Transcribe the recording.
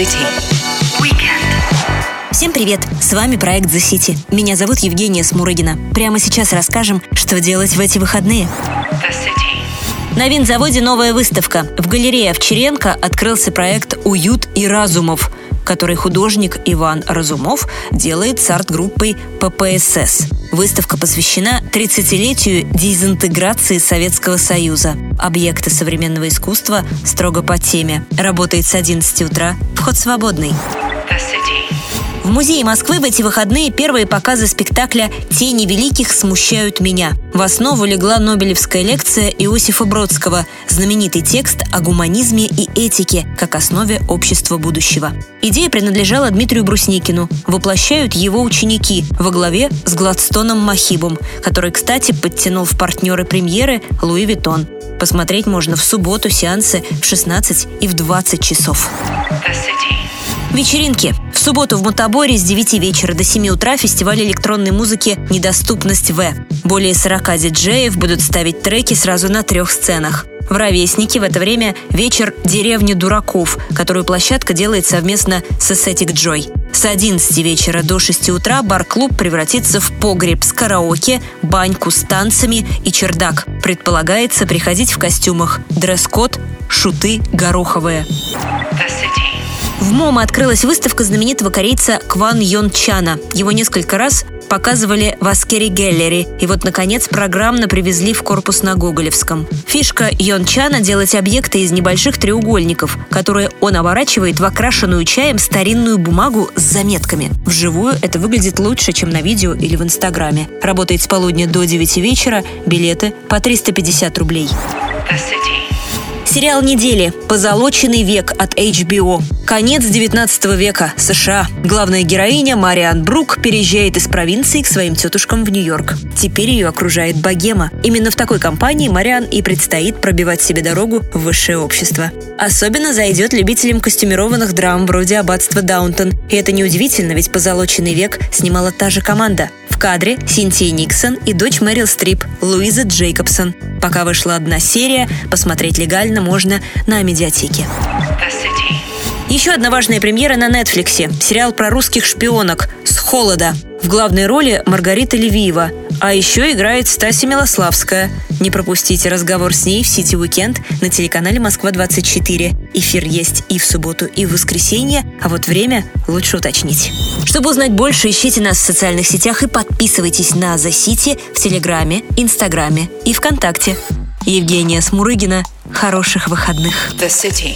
Weekend. Всем привет! С вами проект The City. Меня зовут Евгения Смурыгина. Прямо сейчас расскажем, что делать в эти выходные. The City. На винзаводе новая выставка. В галерее Овчаренко открылся проект «Уют и разумов», который художник Иван Разумов делает с арт-группой ППСС. Выставка посвящена 30-летию дезинтеграции Советского Союза. Объекты современного искусства строго по теме. Работает с 11 утра. Вход свободный. В музее Москвы в эти выходные первые показы спектакля «Тени великих смущают меня». В основу легла Нобелевская лекция Иосифа Бродского, знаменитый текст о гуманизме и этике как основе общества будущего. Идея принадлежала Дмитрию Брусникину. Воплощают его ученики во главе с Гладстоном Махибом, который, кстати, подтянул в партнеры премьеры Луи Виттон. Посмотреть можно в субботу сеансы в 16 и в 20 часов. Вечеринки. В субботу в Мутаборе с 9 вечера до 7 утра фестиваль электронной музыки «Недоступность В». Более 40 диджеев будут ставить треки сразу на трех сценах. В «Ровеснике» в это время вечер «Деревня дураков», которую площадка делает совместно с Aesthetic Joy. С 11 вечера до 6 утра бар-клуб превратится в погреб с караоке, баньку с танцами и чердак. Предполагается приходить в костюмах. Дресс-код – шуты гороховые. В MMOMA открылась выставка знаменитого корейца Кван Йон Чана. Его несколько раз показывали в Askeri Gallery. И вот, наконец, программно привезли в корпус на Гоголевском. Фишка Йон Чана – делать объекты из небольших треугольников, которые он оборачивает в окрашенную чаем старинную бумагу с заметками. Вживую это выглядит лучше, чем на видео или в Инстаграме. Работает с полудня до 9 вечера, билеты по 350 рублей. The City. Сериал недели «Позолоченный век» от HBO. Конец 19 века. США. Главная героиня Мариан Брук переезжает из провинции к своим тетушкам в Нью-Йорк. Теперь ее окружает богема. Именно в такой компании Мариан и предстоит пробивать себе дорогу в высшее общество. Особенно зайдет любителям костюмированных драм вроде «Аббатства Даунтон». И это неудивительно, ведь «Позолоченный век» снимала та же команда. Кадре Синтия Никсон и дочь Мэрил Стрип, Луиза Джейкобсон. Пока вышла одна серия, посмотреть легально можно на медиатеке. Еще одна важная премьера на Netflix е. Сериал про русских шпионок «С холода». В главной роли Маргарита Левиева. А еще играет Стася Милославская. Не пропустите разговор с ней в City Weekend на телеканале Москва-24. Эфир есть и в субботу, и в воскресенье, а вот время лучше уточнить. Чтобы узнать больше, ищите нас в социальных сетях и подписывайтесь на The City в Телеграме, Инстаграме и ВКонтакте. Евгения Смурыгина. Хороших выходных. The City.